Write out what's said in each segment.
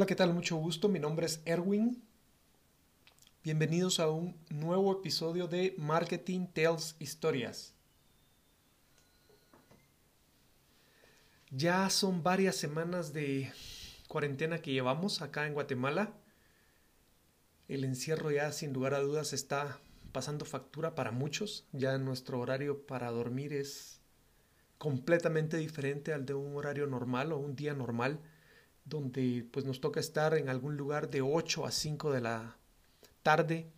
Hola, ¿qué tal? Mucho gusto. Mi nombre es Erwin. Bienvenidos a un nuevo episodio de Marketing Tales Historias. Ya son varias semanas de cuarentena que llevamos acá en Guatemala. El encierro ya sin lugar a dudas está pasando factura para muchos. Ya nuestro horario para dormir es completamente diferente al de un horario normal o un día normal donde pues nos toca estar en algún lugar de 8 a 5 de la tarde,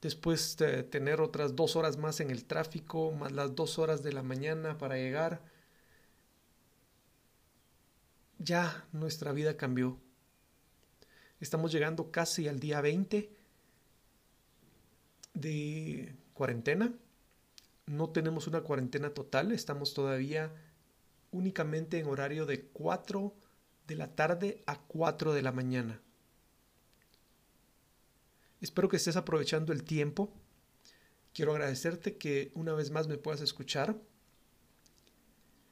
después de tener otras dos horas más en el tráfico, más las dos horas de la mañana para llegar. Ya nuestra vida cambió. Estamos llegando casi al día 20 de cuarentena. No tenemos una cuarentena total, estamos todavía únicamente en horario de 4 de la tarde a 4 de la mañana. Espero que estés aprovechando el tiempo. Quiero agradecerte que una vez más me puedas escuchar.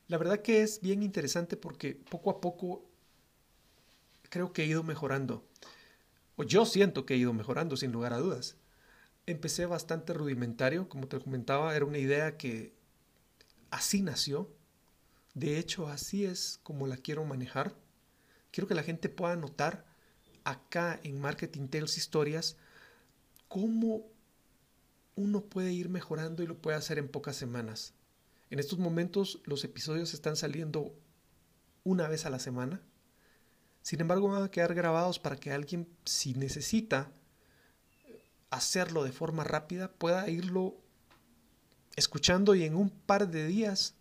La verdad que es bien interesante porque poco a poco creo que he ido mejorando. O yo siento que he ido mejorando, sin lugar a dudas. Empecé bastante rudimentario, como te comentaba, era una idea que así nació. De hecho, así es como la quiero manejar. Quiero que la gente pueda notar acá en Marketing Tales Historias cómo uno puede ir mejorando y lo puede hacer en pocas semanas. En estos momentos los episodios están saliendo una vez a la semana. Sin embargo, van a quedar grabados para que alguien, si necesita hacerlo de forma rápida, pueda irlo escuchando y en un par de días,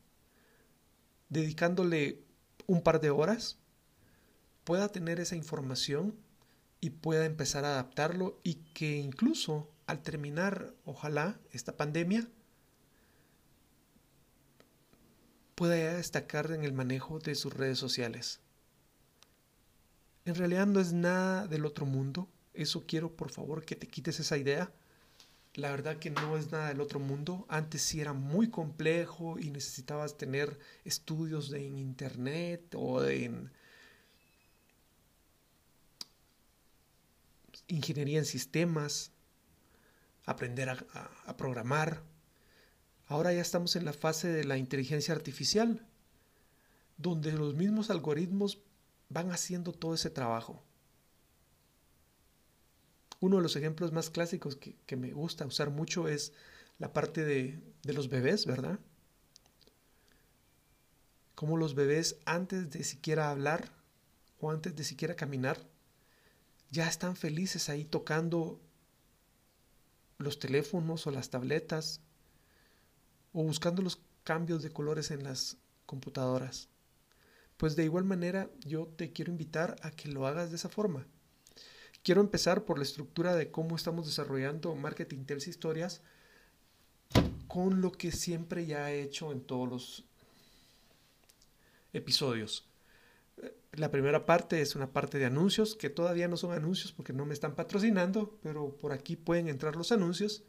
dedicándole un par de horas, pueda tener esa información y pueda empezar a adaptarlo y que incluso al terminar, ojalá, esta pandemia, pueda destacar en el manejo de sus redes sociales. En realidad no es nada del otro mundo, eso quiero por favor que te quites esa idea. La verdad que no es nada del otro mundo. Antes sí era muy complejo y necesitabas tener estudios de en internet o en ingeniería en sistemas, aprender a, programar. Ahora ya estamos en la fase de la inteligencia artificial, donde los mismos algoritmos van haciendo todo ese trabajo. Uno de los ejemplos más clásicos que, me gusta usar mucho es la parte de, de los bebés, ¿verdad? Como los bebés antes de siquiera hablar o antes de siquiera caminar, ya están felices ahí tocando los teléfonos o las tabletas o buscando los cambios de colores en las computadoras. Pues de igual manera yo te quiero invitar a que lo hagas de esa forma. Quiero empezar por la estructura de cómo estamos desarrollando Marketing Tells Historias con lo que siempre ya he hecho en todos los episodios. La primera parte es una parte de anuncios, que todavía no son anuncios porque no me están patrocinando, pero por aquí pueden entrar los anuncios.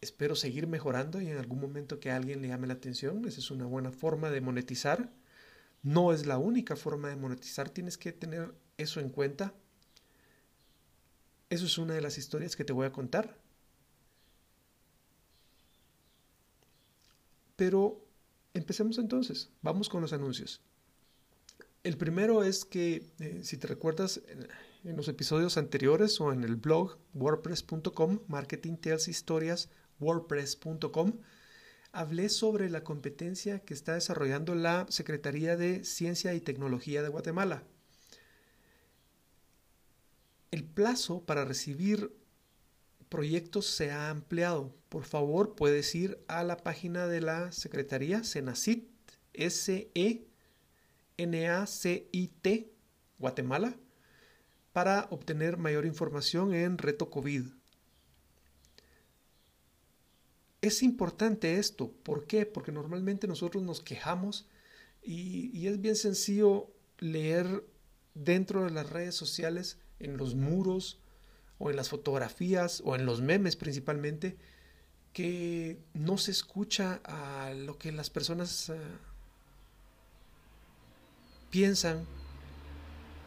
Espero seguir mejorando y en algún momento que alguien le llame la atención. Esa es una buena forma de monetizar. No es la única forma de monetizar, tienes que tener eso en cuenta. Eso es una de las historias que te voy a contar. Pero empecemos entonces, vamos con los anuncios. El primero es que, eh, si te recuerdas, en, los episodios anteriores o en el blog wordpress.com, Marketing Tales Historias, wordpress.com, hablé sobre la competencia que está desarrollando la Secretaría de Ciencia y Tecnología de Guatemala. El plazo para recibir proyectos se ha ampliado. Por favor, puedes ir a la página de la Secretaría, Senacit, S-E NACIT Guatemala para obtener mayor información en Reto COVID. Es importante esto, ¿por qué? Porque normalmente nosotros nos quejamos y, y es bien sencillo leer dentro de las redes sociales, en los muros o en las fotografías o en los memes principalmente, que no se escucha a lo que las personas piensan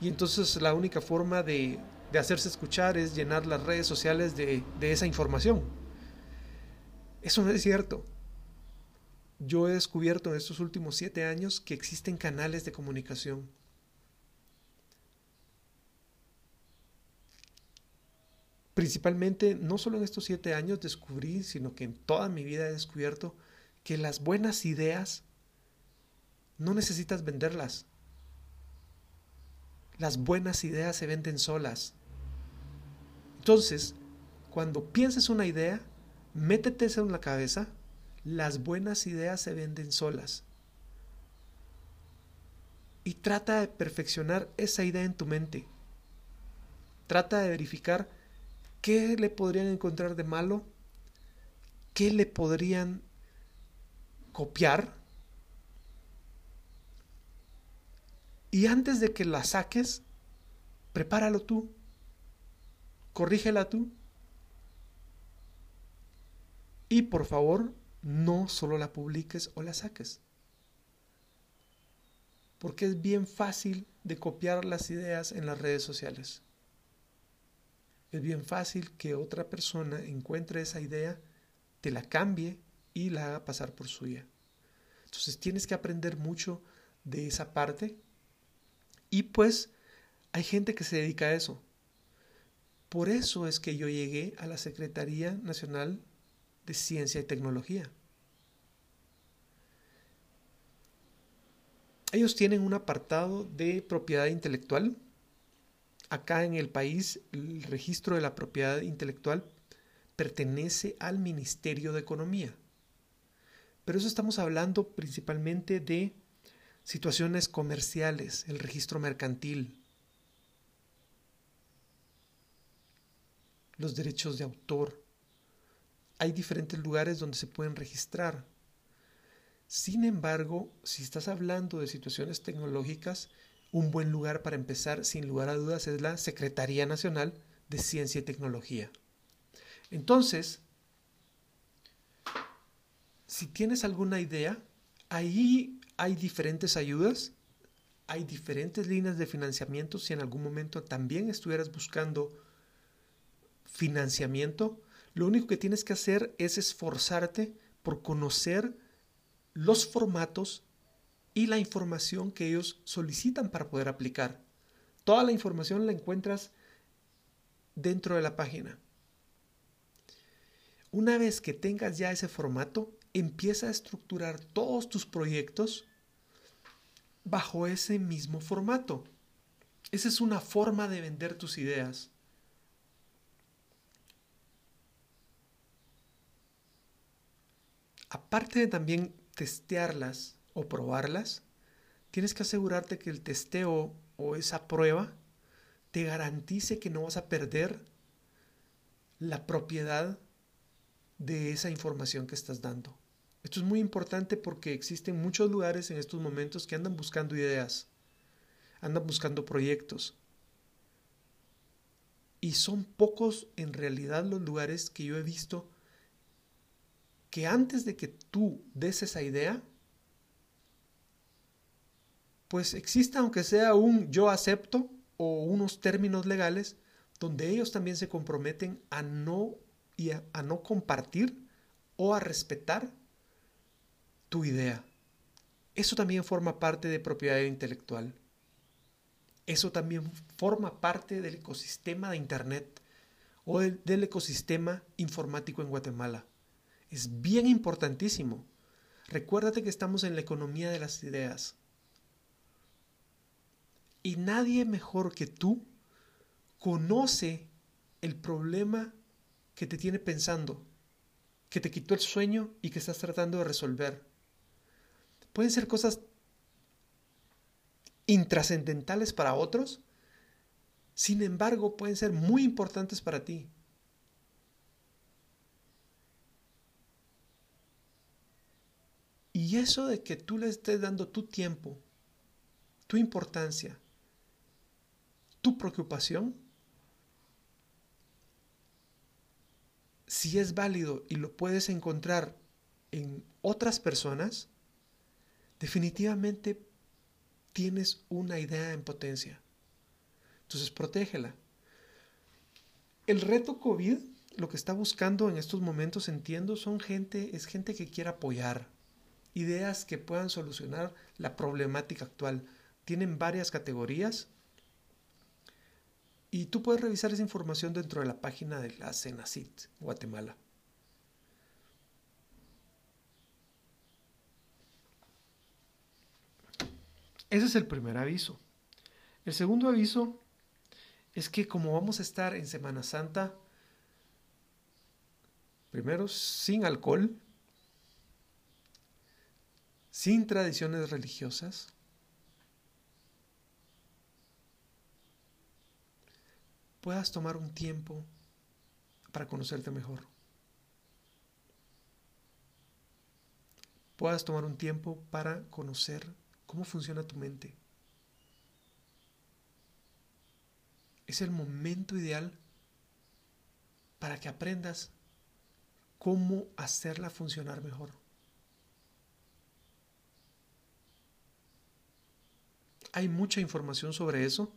y entonces la única forma de, de hacerse escuchar es llenar las redes sociales de, de esa información. Eso no es cierto. Yo he descubierto en estos últimos siete años que existen canales de comunicación. Principalmente, no solo en estos siete años descubrí, sino que en toda mi vida he descubierto que las buenas ideas no necesitas venderlas. Las buenas ideas se venden solas. Entonces, cuando pienses una idea, métete eso en la cabeza, las buenas ideas se venden solas. Y trata de perfeccionar esa idea en tu mente. Trata de verificar qué le podrían encontrar de malo, qué le podrían copiar. Y antes de que la saques, prepáralo tú, corrígela tú. Y por favor, no solo la publiques o la saques. Porque es bien fácil de copiar las ideas en las redes sociales. Es bien fácil que otra persona encuentre esa idea, te la cambie y la haga pasar por suya. Entonces tienes que aprender mucho de esa parte. Y pues hay gente que se dedica a eso. Por eso es que yo llegué a la Secretaría Nacional de Ciencia y Tecnología. Ellos tienen un apartado de propiedad intelectual. Acá en el país el registro de la propiedad intelectual pertenece al Ministerio de Economía. Pero eso estamos hablando principalmente de situaciones comerciales, el registro mercantil, los derechos de autor. Hay diferentes lugares donde se pueden registrar. Sin embargo, si estás hablando de situaciones tecnológicas, un buen lugar para empezar, sin lugar a dudas, es la Secretaría Nacional de Ciencia y Tecnología. Entonces, si tienes alguna idea, ahí hay diferentes ayudas, hay diferentes líneas de financiamiento. Si en algún momento también estuvieras buscando financiamiento, lo único que tienes que hacer es esforzarte por conocer los formatos y la información que ellos solicitan para poder aplicar. Toda la información la encuentras dentro de la página. Una vez que tengas ya ese formato, empieza a estructurar todos tus proyectos bajo ese mismo formato. Esa es una forma de vender tus ideas. Aparte de también testearlas o probarlas, tienes que asegurarte que el testeo o esa prueba te garantice que no vas a perder la propiedad de esa información que estás dando. Esto es muy importante porque existen muchos lugares en estos momentos que andan buscando ideas, andan buscando proyectos. Y son pocos en realidad los lugares que yo he visto que antes de que tú des esa idea, pues exista aunque sea un yo acepto o unos términos legales donde ellos también se comprometen a no y a, no compartir o a respetar tu idea. Eso también forma parte de propiedad intelectual. Eso también forma parte del ecosistema de Internet o del ecosistema informático en Guatemala es bien importantísimo. Recuérdate que estamos en la economía de las ideas. Y nadie mejor que tú conoce el problema que te tiene pensando, que te quitó el sueño y que estás tratando de resolver. Pueden ser cosas intrascendentales para otros, sin embargo pueden ser muy importantes para ti. Y eso de que tú le estés dando tu tiempo, tu importancia, tu preocupación, si es válido y lo puedes encontrar en otras personas, definitivamente tienes una idea en potencia. Entonces, protégela. El reto COVID, lo que está buscando en estos momentos, entiendo, son gente, es gente que quiere apoyar, ideas que puedan solucionar la problemática actual. Tienen varias categorías y tú puedes revisar esa información dentro de la página de la Cenacit Guatemala. Ese es el primer aviso. El segundo aviso es que como vamos a estar en Semana Santa, primero sin alcohol, sin tradiciones religiosas, puedas tomar un tiempo para conocerte mejor. Puedas tomar un tiempo para conocer cómo funciona tu mente. Es el momento ideal para que aprendas cómo hacerla funcionar mejor. Hay mucha información sobre eso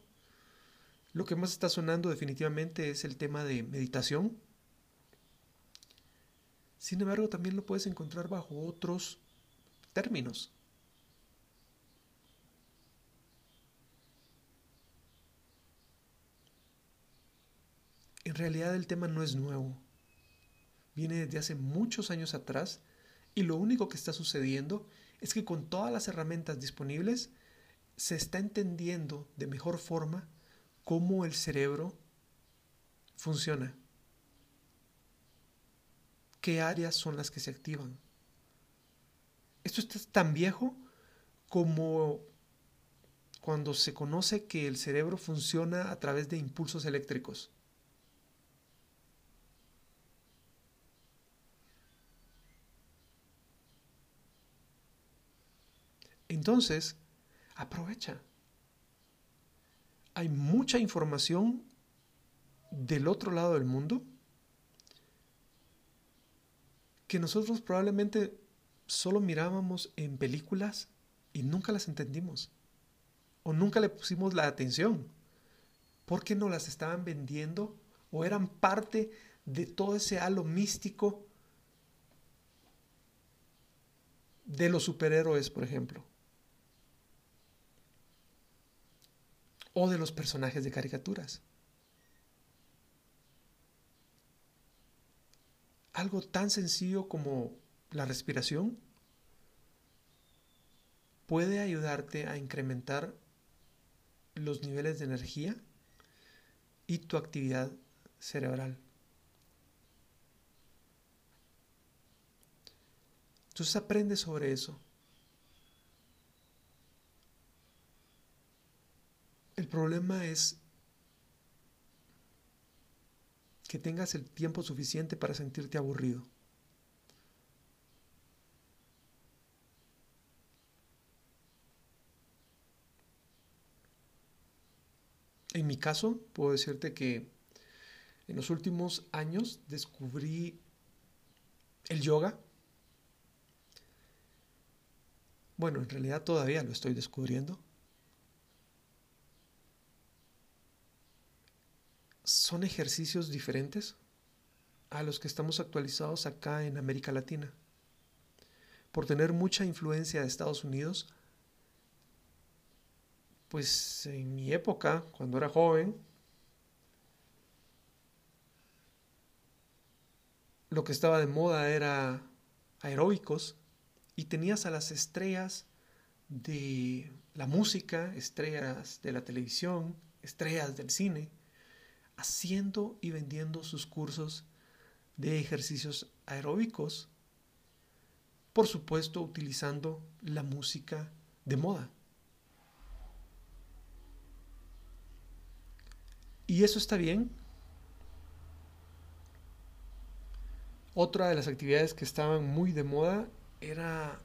lo que más está sonando definitivamente es el tema de meditación. Sin embargo, también lo puedes encontrar bajo otros términos. En realidad el tema no es nuevo. Viene desde hace muchos años atrás y lo único que está sucediendo es que con todas las herramientas disponibles se está entendiendo de mejor forma cómo el cerebro funciona. ¿Qué áreas son las que se activan? Esto es tan viejo como cuando se conoce que el cerebro funciona a través de impulsos eléctricos. Entonces, aprovecha hay mucha información del otro lado del mundo que nosotros probablemente solo mirábamos en películas y nunca las entendimos o nunca le pusimos la atención porque no las estaban vendiendo o eran parte de todo ese halo místico de los superhéroes, por ejemplo. O de los personajes de caricaturas. Algo tan sencillo como la respiración puede ayudarte a incrementar los niveles de energía y tu actividad cerebral. Entonces aprende sobre eso. El problema es que tengas el tiempo suficiente para sentirte aburrido. En mi caso, puedo decirte que en los últimos años descubrí el yoga. Bueno, en realidad todavía lo estoy descubriendo. Son ejercicios diferentes a los que estamos actualizados acá en América Latina. Por tener mucha influencia de Estados Unidos, pues en mi época, cuando era joven, lo que estaba de moda era aeróbicos y tenías a las estrellas de la música, estrellas de la televisión, estrellas del cine, haciendo y vendiendo sus cursos de ejercicios aeróbicos, por supuesto utilizando la música de moda. Y eso está bien. Otra de las actividades que estaban muy de moda era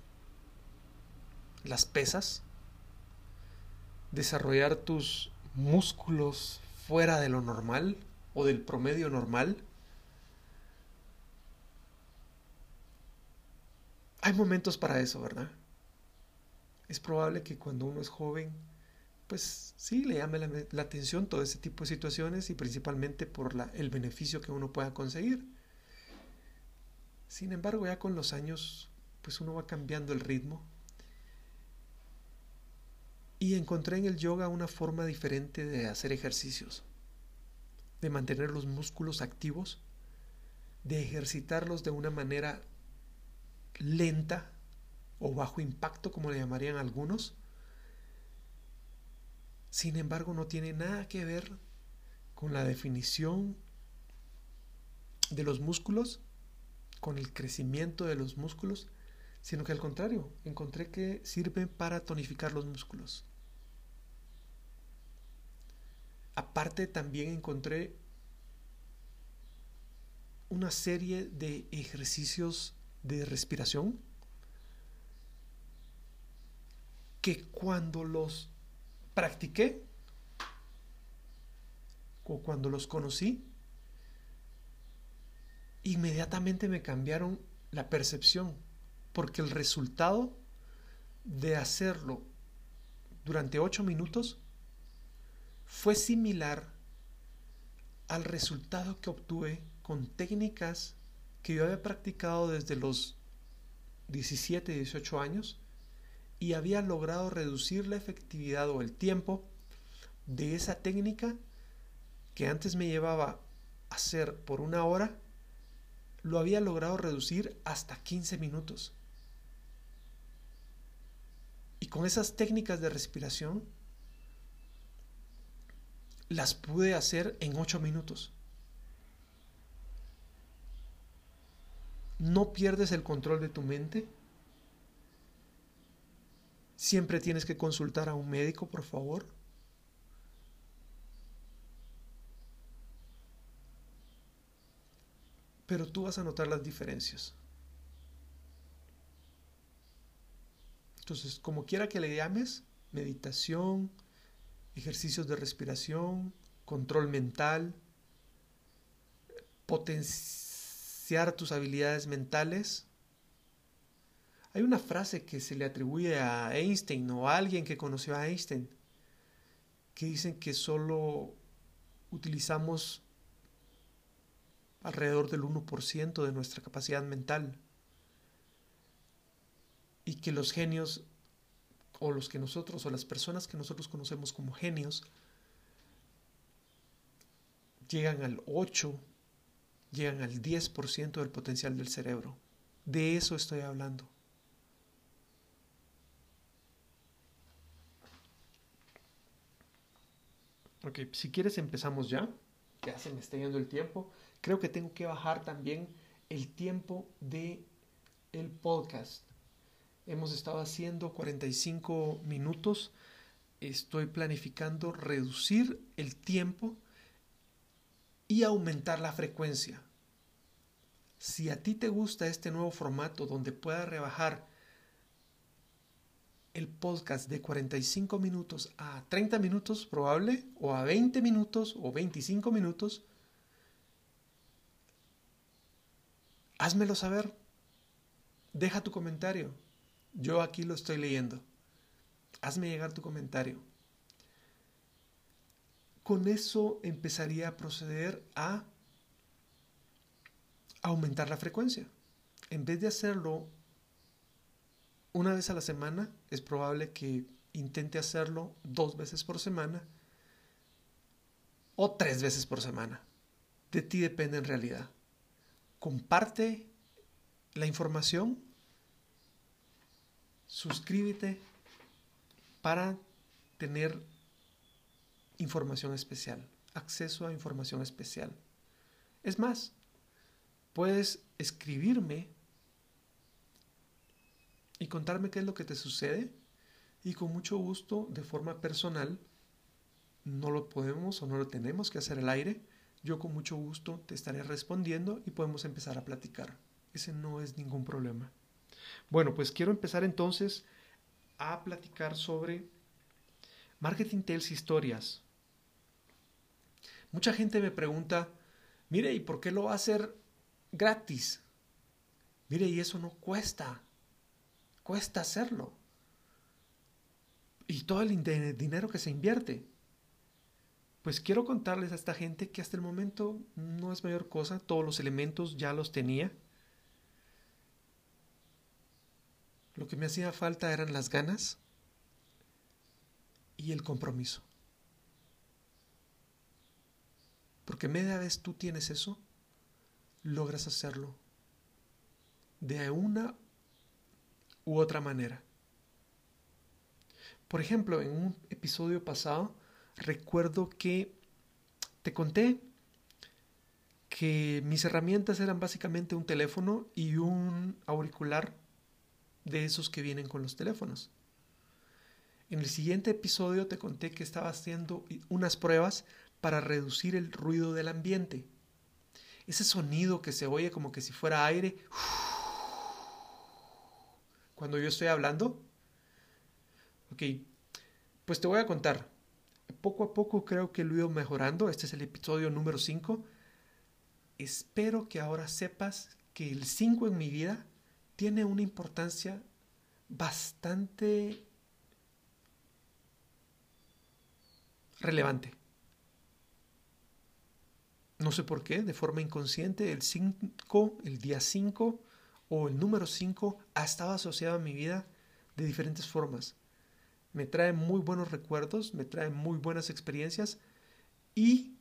las pesas, desarrollar tus músculos fuera de lo normal o del promedio normal. Hay momentos para eso, ¿verdad? Es probable que cuando uno es joven pues sí, le llame la, atención todo ese tipo de situaciones y principalmente por el beneficio que uno pueda conseguir. Sin embargo, ya con los años, pues uno va cambiando el ritmo. Y encontré en el yoga una forma diferente de hacer ejercicios, de mantener los músculos activos, de ejercitarlos de una manera lenta o bajo impacto, como le llamarían algunos. Sin embargo, no tiene nada que ver con la definición de los músculos, con el crecimiento de los músculos, sino que al contrario, encontré que sirve para tonificar los músculos. Aparte, también encontré una serie de ejercicios de respiración que cuando los practiqué o cuando los conocí, inmediatamente me cambiaron la percepción, porque el resultado de hacerlo durante ocho minutos fue similar al resultado que obtuve con técnicas que yo había practicado desde los 17, 18 años y había logrado reducir la efectividad o el tiempo de esa técnica que antes me llevaba a hacer por una hora, lo había logrado reducir hasta 15 minutos. Y con esas técnicas de respiración las pude hacer en 8 minutos. No pierdes el control de tu mente Siempre tienes que consultar a un médico, por favor. Pero tú vas a notar las diferencias. Entonces, como quiera que le llames, meditación, ejercicios de respiración, control mental, potenciar tus habilidades mentales, hay una frase que se le atribuye a Einstein o a alguien que conoció a Einstein, que dicen que solo utilizamos alrededor del 1% de nuestra capacidad mental y que los genios o los que nosotros o las personas que nosotros conocemos como genios llegan al 8, llegan al 10% del potencial del cerebro. De eso estoy hablando. Ok, si quieres empezamos ya. Ya se me está yendo el tiempo. Creo que tengo que bajar también el tiempo de el podcast. Hemos estado haciendo 45 minutos. Estoy planificando reducir el tiempo y aumentar la frecuencia. Si a ti te gusta este nuevo formato donde pueda rebajar el podcast de 45 minutos a 30 minutos probable, o a 20 minutos o 25 minutos, házmelo saber. Deja tu comentario. Yo aquí lo estoy leyendo. Hazme llegar tu comentario. Con eso empezaría a proceder a aumentar la frecuencia. En vez de hacerlo una vez a la semana, es probable que intente hacerlo dos veces por semana o tres veces por semana. De ti depende en realidad. Comparte la información, suscríbete para tener información especial, acceso a información especial. Es más, puedes escribirme y contarme qué es lo que te sucede y con mucho gusto, de forma personal, no lo podemos o no lo tenemos que hacer al aire, yo con mucho gusto te estaré respondiendo y podemos empezar a platicar. Ese no es ningún problema. Bueno, pues quiero empezar entonces a platicar sobre marketing tales historias. Mucha gente me pregunta, mire, ¿y por qué lo va a hacer gratis? Mire, y eso no cuesta cuesta hacerlo. y todo el dinero que se invierte. Pues quiero contarles a esta gente que hasta el momento no es mayor cosa, todos los elementos ya los tenía. Lo que me hacía falta eran las ganas y el compromiso. Porque media vez tú tienes eso, logras hacerlo de una u otra manera. Por ejemplo, en un episodio pasado, recuerdo que te conté que mis herramientas eran básicamente un teléfono y un auricular de esos que vienen con los teléfonos. En el siguiente episodio te conté que estaba haciendo unas pruebas para reducir el ruido del ambiente. Ese sonido que se oye como que si fuera aire cuando yo estoy hablando. Ok, pues te voy a contar. Poco a poco creo que lo he ido mejorando. Este es el episodio número 5. Espero que ahora sepas que el 5 en mi vida tiene una importancia bastante relevante. No sé por qué, de forma inconsciente, el 5, el día 5 o el número 5 ha estado asociado a mi vida de diferentes formas. Me trae muy buenos recuerdos, me trae muy buenas experiencias y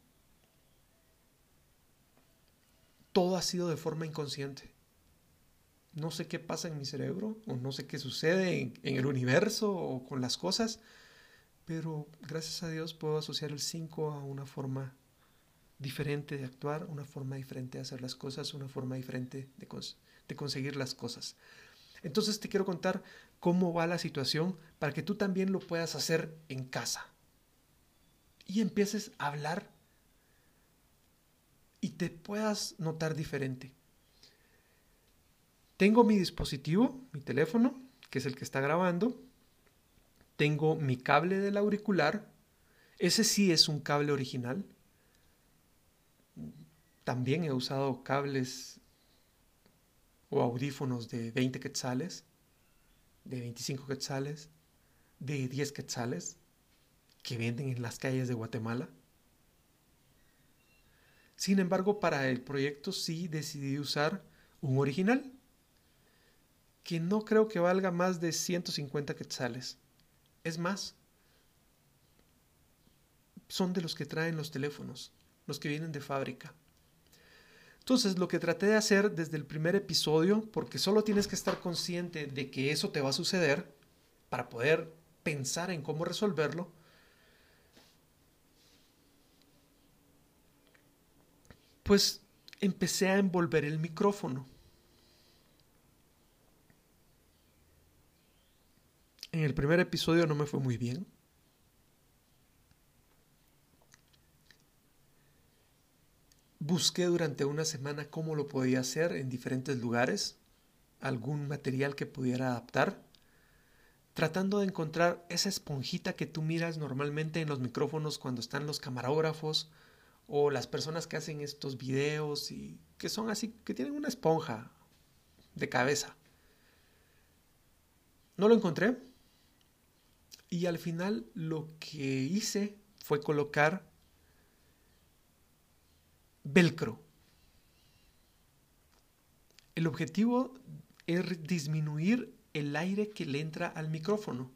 todo ha sido de forma inconsciente. No sé qué pasa en mi cerebro o no sé qué sucede en, el universo o con las cosas, pero gracias a Dios puedo asociar el 5 a una forma diferente de actuar, una forma diferente de hacer las cosas, una forma diferente de conseguir las cosas. Entonces te quiero contar cómo va la situación para que tú también lo puedas hacer en casa. Y empieces a hablar y te puedas notar diferente. Tengo mi dispositivo, mi teléfono, que es el que está grabando. Tengo mi cable del auricular. Ese sí es un cable original. También he usado cables o audífonos de 20 quetzales, de 25 quetzales, de 10 quetzales que venden en las calles de Guatemala. Sin embargo, para el proyecto sí decidí usar un original que no creo que valga más de 150 quetzales. Es más, son de los que traen los teléfonos, los que vienen de fábrica. Entonces, lo que traté de hacer desde el primer episodio, porque solo tienes que estar consciente de que eso te va a suceder para poder pensar en cómo resolverlo, pues empecé a envolver el micrófono. En el primer episodio no me fue muy bien. Busqué durante una semana cómo lo podía hacer en diferentes lugares, algún material que pudiera adaptar, tratando de encontrar esa esponjita que tú miras normalmente en los micrófonos cuando están los camarógrafos o las personas que hacen estos videos y que son así, que tienen una esponja de cabeza. No lo encontré y al final lo que hice fue colocar velcro. El objetivo es disminuir el aire que le entra al micrófono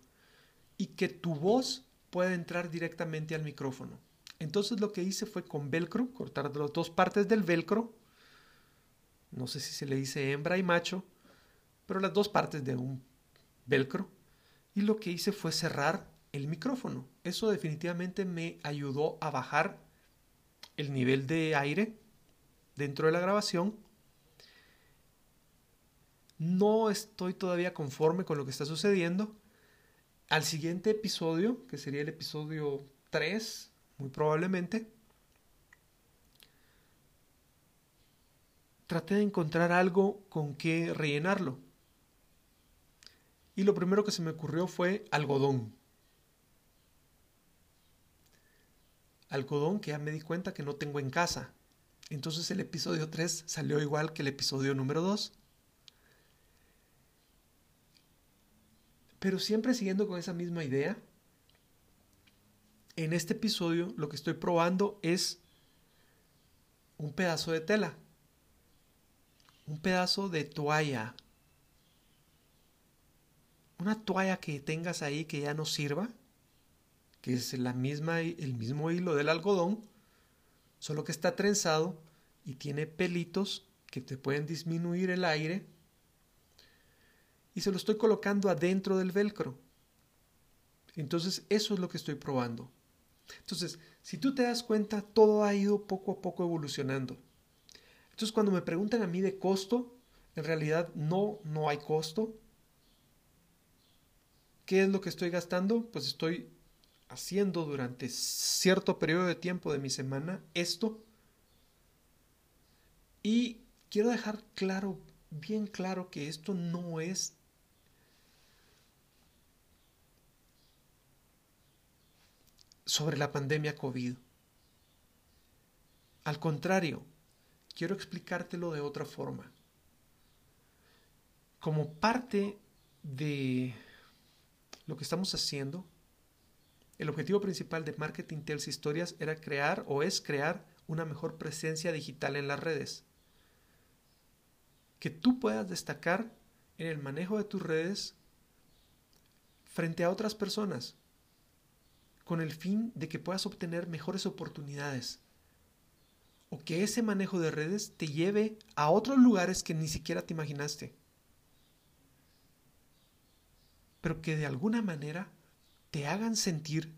y que tu voz pueda entrar directamente al micrófono. Entonces lo que hice fue con velcro, cortar las dos partes del velcro, no sé si se le dice hembra y macho, pero las dos partes de un velcro, y lo que hice fue cerrar el micrófono. Eso definitivamente me ayudó a bajar el nivel de aire dentro de la grabación. No estoy todavía conforme con lo que está sucediendo. Al siguiente episodio, que sería el episodio 3, muy probablemente, traté de encontrar algo con que rellenarlo. Y lo primero que se me ocurrió fue algodón. algodón que ya me di cuenta que no tengo en casa. Entonces el episodio 3 salió igual que el episodio número 2. Pero siempre siguiendo con esa misma idea, en este episodio lo que estoy probando es un pedazo de tela, un pedazo de toalla, una toalla que tengas ahí que ya no sirva, que es la misma, el mismo hilo del algodón, solo que está trenzado y tiene pelitos que te pueden disminuir el aire y se lo estoy colocando adentro del velcro. Entonces eso es lo que estoy probando. Entonces, si tú te das cuenta, todo ha ido poco a poco evolucionando. Entonces, cuando me preguntan a mí de costo, en realidad no, no hay costo. ¿Qué es lo que estoy gastando? Pues estoy haciendo durante cierto periodo de tiempo de mi semana esto. Y quiero dejar claro, bien claro, que esto no es sobre la pandemia COVID. Al contrario, quiero explicártelo de otra forma. Como parte de lo que estamos haciendo, el objetivo principal de Marketing Tells Historias era crear o es crear una mejor presencia digital en las redes. Que tú puedas destacar en el manejo de tus redes frente a otras personas, con el fin de que puedas obtener mejores oportunidades o que ese manejo de redes te lleve a otros lugares que ni siquiera te imaginaste, pero que de alguna manera te hagan sentir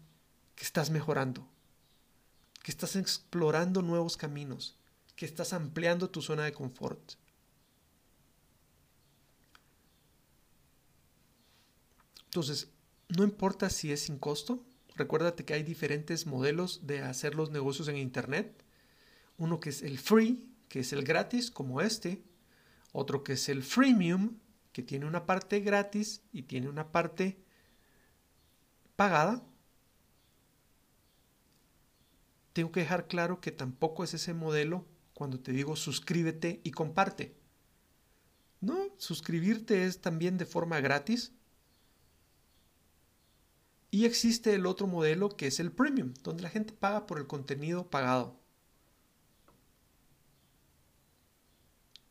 que estás mejorando, que estás explorando nuevos caminos, que estás ampliando tu zona de confort. Entonces, no importa si es sin costo, recuérdate que hay diferentes modelos de hacer los negocios en Internet. Uno que es el free, que es el gratis, como este. Otro que es el freemium, que tiene una parte gratis y tiene una parte pagada, tengo que dejar claro que tampoco es ese modelo cuando te digo suscríbete y comparte. No, suscribirte es también de forma gratis. Y existe el otro modelo que es el premium, donde la gente paga por el contenido pagado.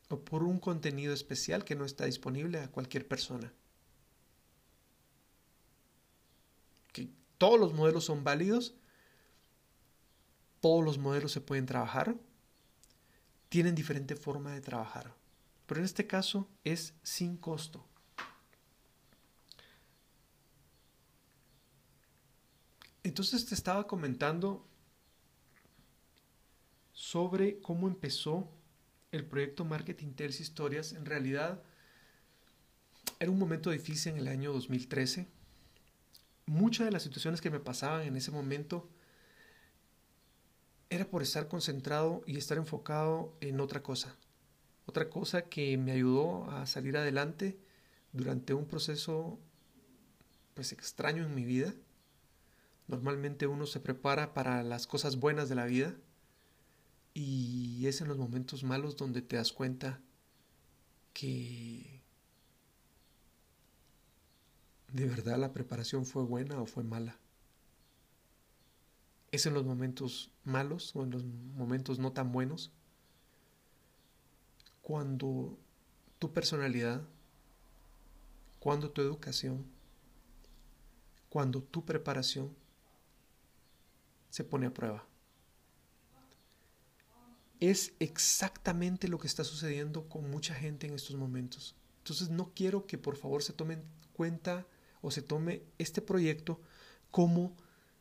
O por un contenido especial que no está disponible a cualquier persona. Todos los modelos son válidos, todos los modelos se pueden trabajar, tienen diferente forma de trabajar, pero en este caso es sin costo. Entonces te estaba comentando sobre cómo empezó el proyecto Marketing Tales Historias. En realidad era un momento difícil en el año 2013 muchas de las situaciones que me pasaban en ese momento era por estar concentrado y estar enfocado en otra cosa. Otra cosa que me ayudó a salir adelante durante un proceso pues extraño en mi vida. Normalmente uno se prepara para las cosas buenas de la vida y es en los momentos malos donde te das cuenta que ¿De verdad la preparación fue buena o fue mala? ¿Es en los momentos malos o en los momentos no tan buenos? Cuando tu personalidad, cuando tu educación, cuando tu preparación se pone a prueba. Es exactamente lo que está sucediendo con mucha gente en estos momentos. Entonces no quiero que por favor se tomen cuenta o se tome este proyecto como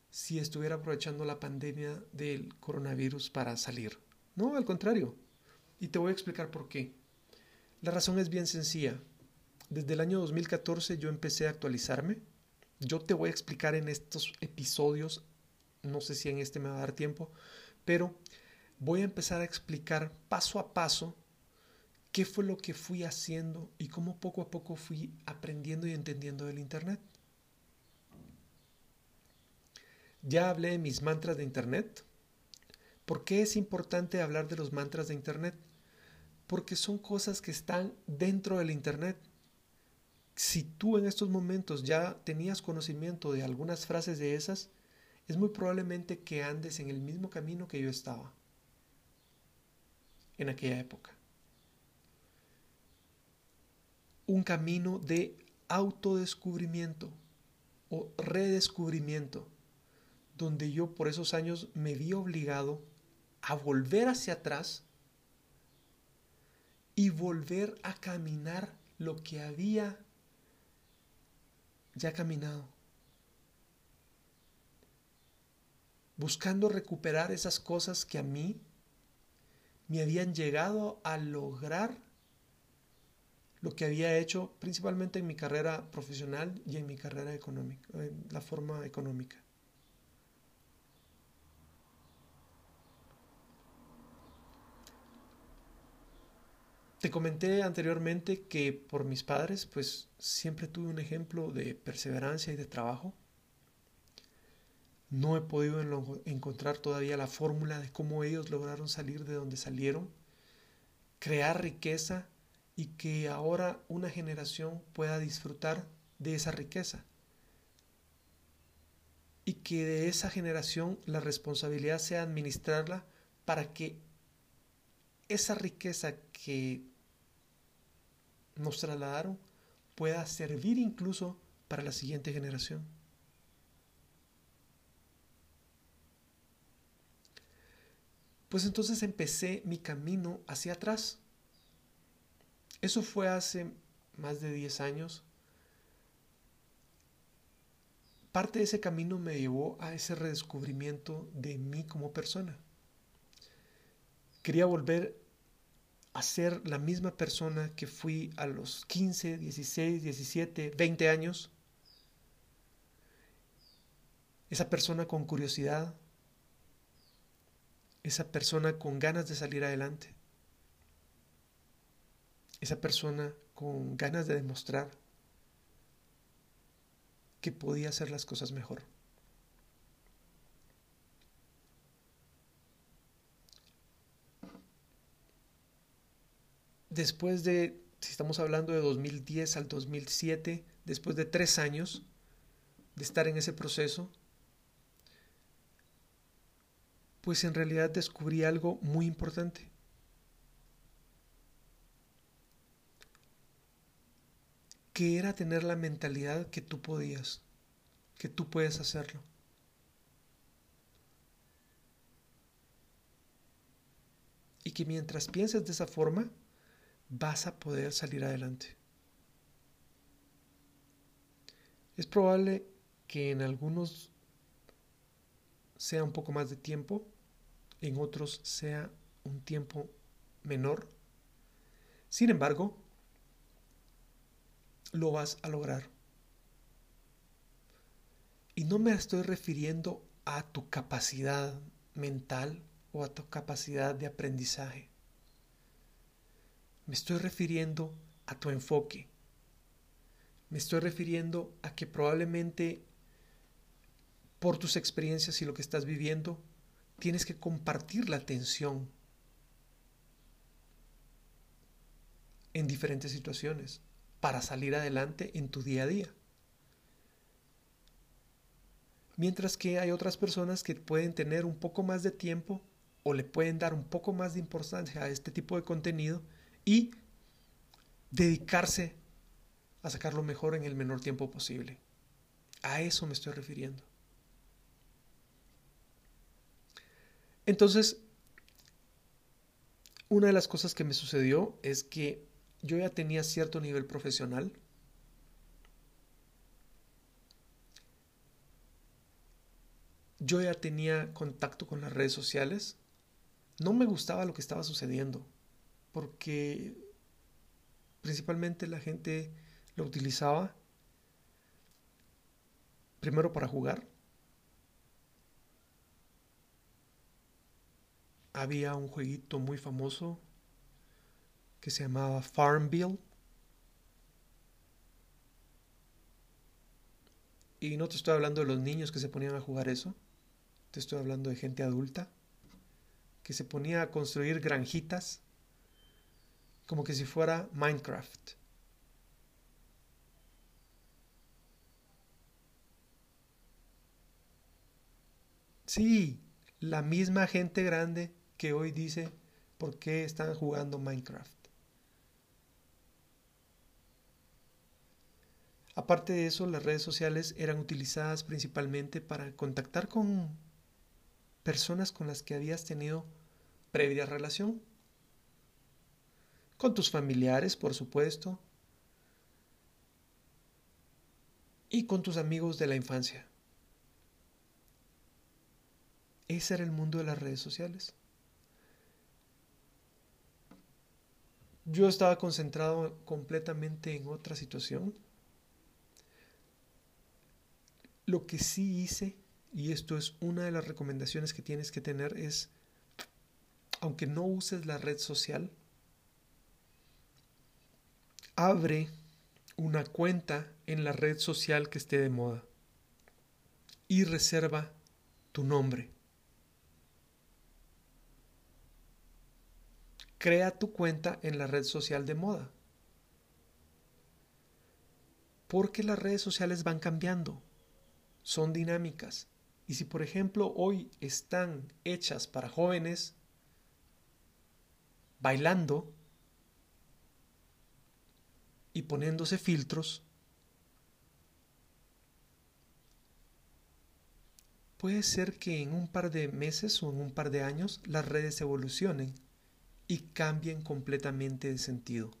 si estuviera aprovechando la pandemia del coronavirus para salir. No, al contrario. Y te voy a explicar por qué. La razón es bien sencilla. Desde el año 2014 yo empecé a actualizarme. Yo te voy a explicar en estos episodios, no sé si en este me va a dar tiempo, pero voy a empezar a explicar paso a paso qué fue lo que fui haciendo y cómo poco a poco fui aprendiendo y entendiendo del Internet. Ya hablé de mis mantras de Internet. ¿Por qué es importante hablar de los mantras de Internet? Porque son cosas que están dentro del Internet. Si tú en estos momentos ya tenías conocimiento de algunas frases de esas, es muy probablemente que andes en el mismo camino que yo estaba en aquella época. Un camino de autodescubrimiento o redescubrimiento, donde yo por esos años me vi obligado a volver hacia atrás y volver a caminar lo que había ya caminado. Buscando recuperar esas cosas que a mí me habían llegado a lograr lo que había hecho principalmente en mi carrera profesional y en mi carrera económica, en la forma económica. Te comenté anteriormente que por mis padres, pues siempre tuve un ejemplo de perseverancia y de trabajo. No he podido encontrar todavía la fórmula de cómo ellos lograron salir de donde salieron, crear riqueza y que ahora una generación pueda disfrutar de esa riqueza. Y que de esa generación la responsabilidad sea administrarla para que esa riqueza que nos trasladaron pueda servir incluso para la siguiente generación. Pues entonces empecé mi camino hacia atrás. Eso fue hace más de 10 años. Parte de ese camino me llevó a ese redescubrimiento de mí como persona. Quería volver a ser la misma persona que fui a los 15, 16, 17, 20 años. Esa persona con curiosidad, esa persona con ganas de salir adelante, esa persona con ganas de demostrar que podía hacer las cosas mejor. después de, si estamos hablando de 2010 al 2007, después de tres años de estar en ese proceso, pues en realidad descubrí algo muy importante. Que era tener la mentalidad que tú podías, que tú puedes hacerlo. Y que mientras pienses de esa forma, vas a poder salir adelante. Es probable que en algunos sea un poco más de tiempo, en otros sea un tiempo menor. Sin embargo, lo vas a lograr. Y no me estoy refiriendo a tu capacidad mental o a tu capacidad de aprendizaje. Me estoy refiriendo a tu enfoque. Me estoy refiriendo a que probablemente por tus experiencias y lo que estás viviendo, tienes que compartir la atención en diferentes situaciones para salir adelante en tu día a día. Mientras que hay otras personas que pueden tener un poco más de tiempo o le pueden dar un poco más de importancia a este tipo de contenido y dedicarse a sacar lo mejor en el menor tiempo posible. A eso me estoy refiriendo. Entonces, una de las cosas que me sucedió es que yo ya tenía cierto nivel profesional. Yo ya tenía contacto con las redes sociales. No me gustaba lo que estaba sucediendo porque principalmente la gente lo utilizaba primero para jugar. Había un jueguito muy famoso que se llamaba Farmville. Y no te estoy hablando de los niños que se ponían a jugar eso. Te estoy hablando de gente adulta que se ponía a construir granjitas como que si fuera Minecraft. Sí, la misma gente grande que hoy dice por qué están jugando Minecraft. Aparte de eso, las redes sociales eran utilizadas principalmente para contactar con personas con las que habías tenido previa relación. Con tus familiares, por supuesto. Y con tus amigos de la infancia. Ese era el mundo de las redes sociales. Yo estaba concentrado completamente en otra situación. Lo que sí hice, y esto es una de las recomendaciones que tienes que tener, es, aunque no uses la red social, abre una cuenta en la red social que esté de moda y reserva tu nombre. Crea tu cuenta en la red social de moda. Porque las redes sociales van cambiando, son dinámicas. Y si por ejemplo hoy están hechas para jóvenes bailando y poniéndose filtros, puede ser que en un par de meses o en un par de años las redes evolucionen y cambien completamente de sentido.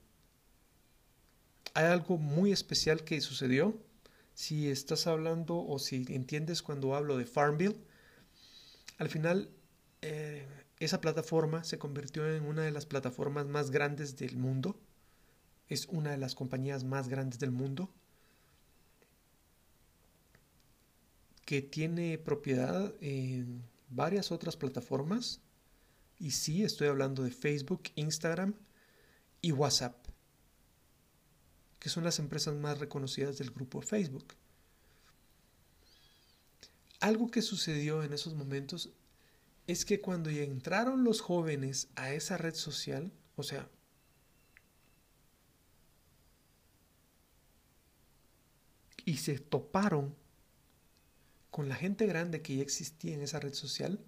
Hay algo muy especial que sucedió. Si estás hablando o si entiendes cuando hablo de Farmville, al final eh, esa plataforma se convirtió en una de las plataformas más grandes del mundo. Es una de las compañías más grandes del mundo. que tiene propiedad en varias otras plataformas y sí, estoy hablando de Facebook, Instagram y WhatsApp, que son las empresas más reconocidas del grupo Facebook. Algo que sucedió en esos momentos es que cuando ya entraron los jóvenes a esa red social, o sea, y se toparon con la gente grande que ya existía en esa red social,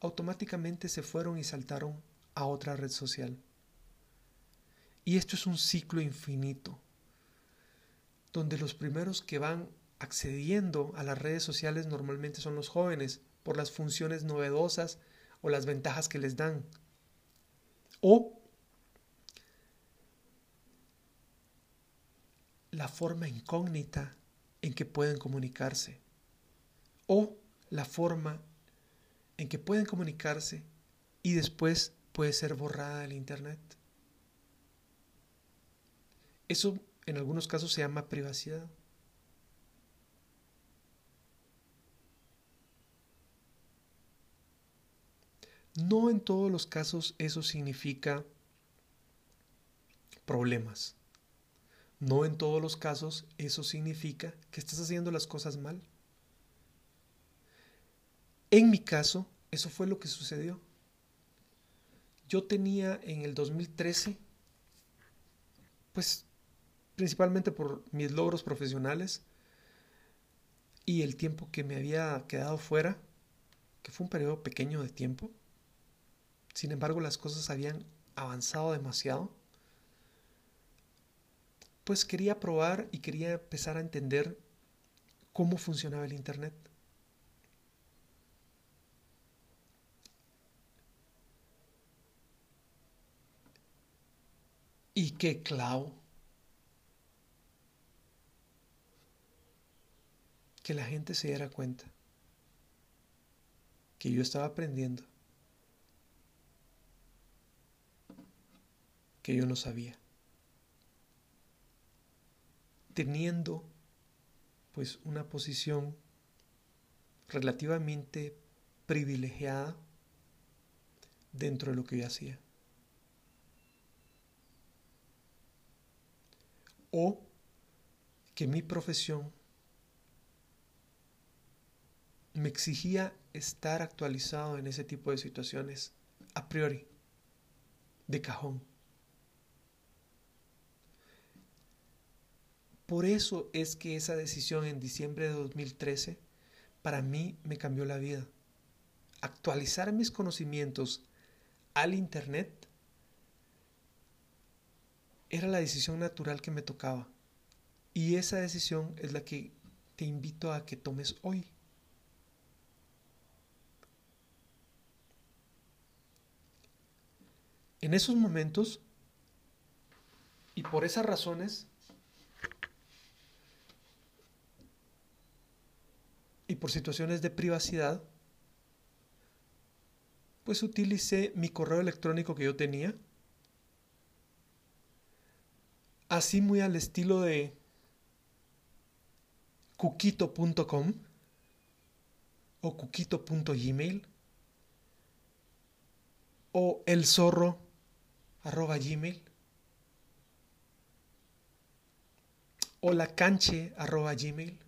automáticamente se fueron y saltaron a otra red social. Y esto es un ciclo infinito, donde los primeros que van accediendo a las redes sociales normalmente son los jóvenes, por las funciones novedosas o las ventajas que les dan. O la forma incógnita en que pueden comunicarse. O la forma en que pueden comunicarse y después puede ser borrada del Internet. Eso en algunos casos se llama privacidad. No en todos los casos eso significa problemas. No en todos los casos eso significa que estás haciendo las cosas mal. En mi caso, eso fue lo que sucedió. Yo tenía en el 2013, pues principalmente por mis logros profesionales y el tiempo que me había quedado fuera, que fue un periodo pequeño de tiempo. Sin embargo, las cosas habían avanzado demasiado. Pues quería probar y quería empezar a entender cómo funcionaba el Internet. Y qué clavo. Que la gente se diera cuenta que yo estaba aprendiendo, que yo no sabía. Teniendo pues una posición relativamente privilegiada dentro de lo que yo hacía. O que mi profesión me exigía estar actualizado en ese tipo de situaciones a priori, de cajón. Por eso es que esa decisión en diciembre de 2013 para mí me cambió la vida. actualizar mis conocimientos al Internet era la decisión natural que me tocaba. Y esa decisión es la que te invito a que tomes hoy. En esos momentos, y por esas razones, y por situaciones de privacidad, pues utilicé mi correo electrónico que yo tenía, así muy al estilo de cuquito.com o cuquito.gmail o el zorro arroba gmail o la canche arroba gmail.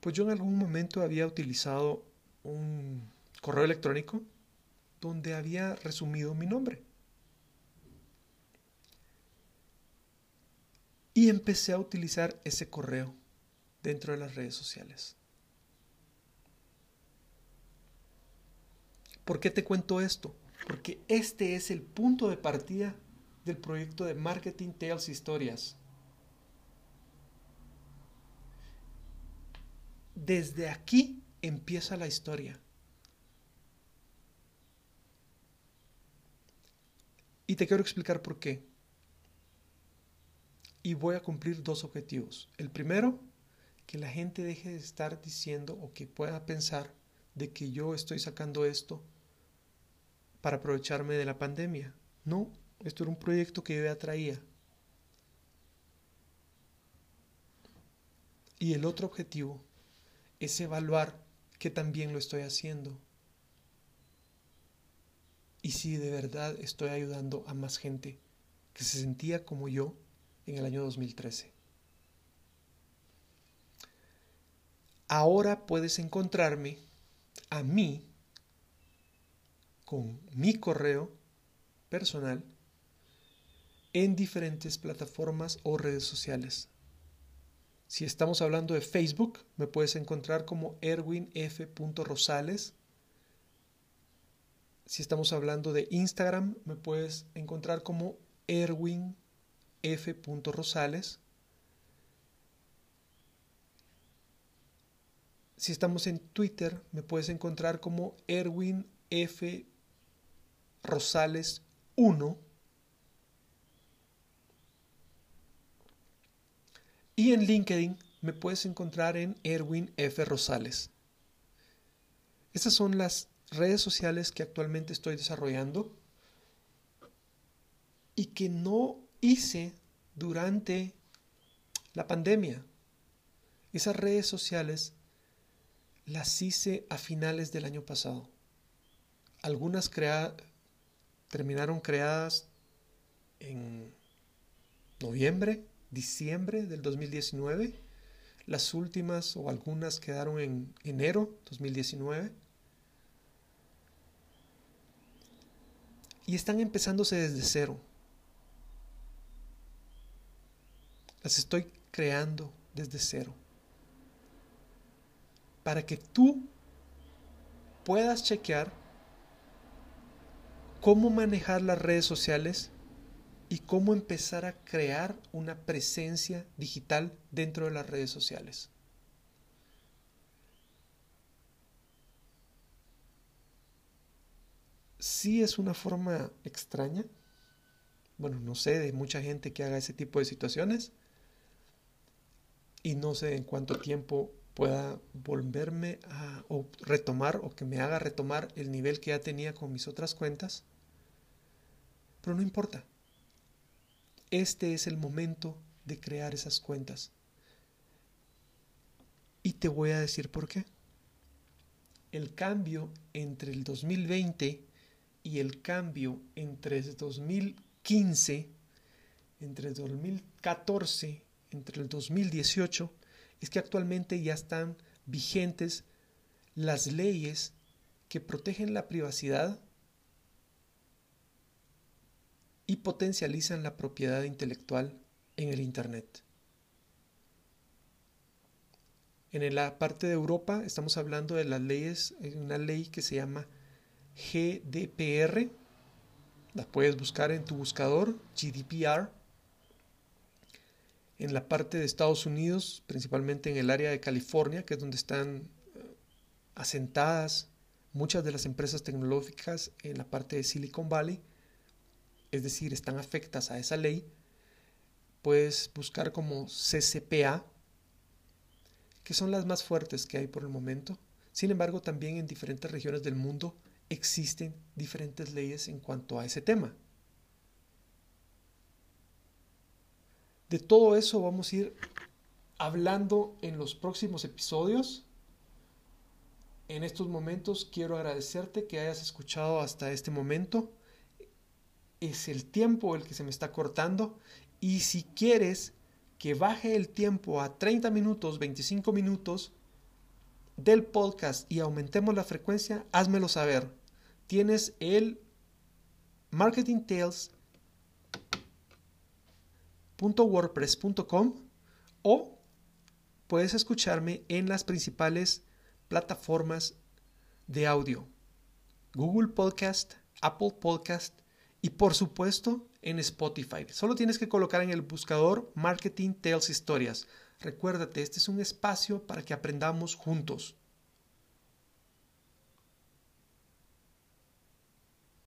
Pues yo en algún momento había utilizado un correo electrónico donde había resumido mi nombre. Y empecé a utilizar ese correo dentro de las redes sociales. ¿Por qué te cuento esto? Porque este es el punto de partida del proyecto de Marketing Tales Historias. Desde aquí empieza la historia. Y te quiero explicar por qué. Y voy a cumplir dos objetivos. El primero, que la gente deje de estar diciendo o que pueda pensar de que yo estoy sacando esto para aprovecharme de la pandemia. No, esto era un proyecto que yo ya traía. Y el otro objetivo es evaluar que también lo estoy haciendo. Y si de verdad estoy ayudando a más gente que se sentía como yo en el año 2013. Ahora puedes encontrarme a mí con mi correo personal en diferentes plataformas o redes sociales. Si estamos hablando de Facebook, me puedes encontrar como Erwin F. Rosales. Si estamos hablando de Instagram, me puedes encontrar como Erwin F. Rosales. Si estamos en Twitter, me puedes encontrar como Erwin F. Rosales 1. Y en LinkedIn me puedes encontrar en Erwin F. Rosales. Estas son las redes sociales que actualmente estoy desarrollando y que no hice durante la pandemia. Esas redes sociales las hice a finales del año pasado. Algunas terminaron creadas en noviembre diciembre del 2019. Las últimas o algunas quedaron en enero 2019. Y están empezándose desde cero. Las estoy creando desde cero. Para que tú puedas chequear cómo manejar las redes sociales y cómo empezar a crear una presencia digital dentro de las redes sociales. Sí es una forma extraña, bueno, no sé de mucha gente que haga ese tipo de situaciones y no sé en cuánto tiempo pueda volverme a o retomar o que me haga retomar el nivel que ya tenía con mis otras cuentas, pero no importa este es el momento de crear esas cuentas. Y te voy a decir por qué. El cambio entre el 2020 y el cambio entre el 2015, entre el 2014, entre el 2018, es que actualmente ya están vigentes las leyes que protegen la privacidad y potencializan la propiedad intelectual en el Internet. En la parte de Europa estamos hablando de las leyes, una ley que se llama GDPR, la puedes buscar en tu buscador, GDPR. En la parte de Estados Unidos, principalmente en el área de California, que es donde están eh, asentadas muchas de las empresas tecnológicas en la parte de Silicon Valley, es decir, están afectas a esa ley, puedes buscar como CCPA, que son las más fuertes que hay por el momento. Sin embargo, también en diferentes regiones del mundo existen diferentes leyes en cuanto a ese tema. De todo eso vamos a ir hablando en los próximos episodios. En estos momentos quiero agradecerte que hayas escuchado hasta este momento. Es el tiempo el que se me está cortando y si quieres que baje el tiempo a 30 minutos, 25 minutos del podcast y aumentemos la frecuencia, házmelo saber. Tienes el marketingtales.wordpress.com o puedes escucharme en las principales plataformas de audio. Google Podcast, Apple Podcast y por supuesto en Spotify. Solo tienes que colocar en el buscador Marketing Tales Historias. Recuérdate, este es un espacio para que aprendamos juntos.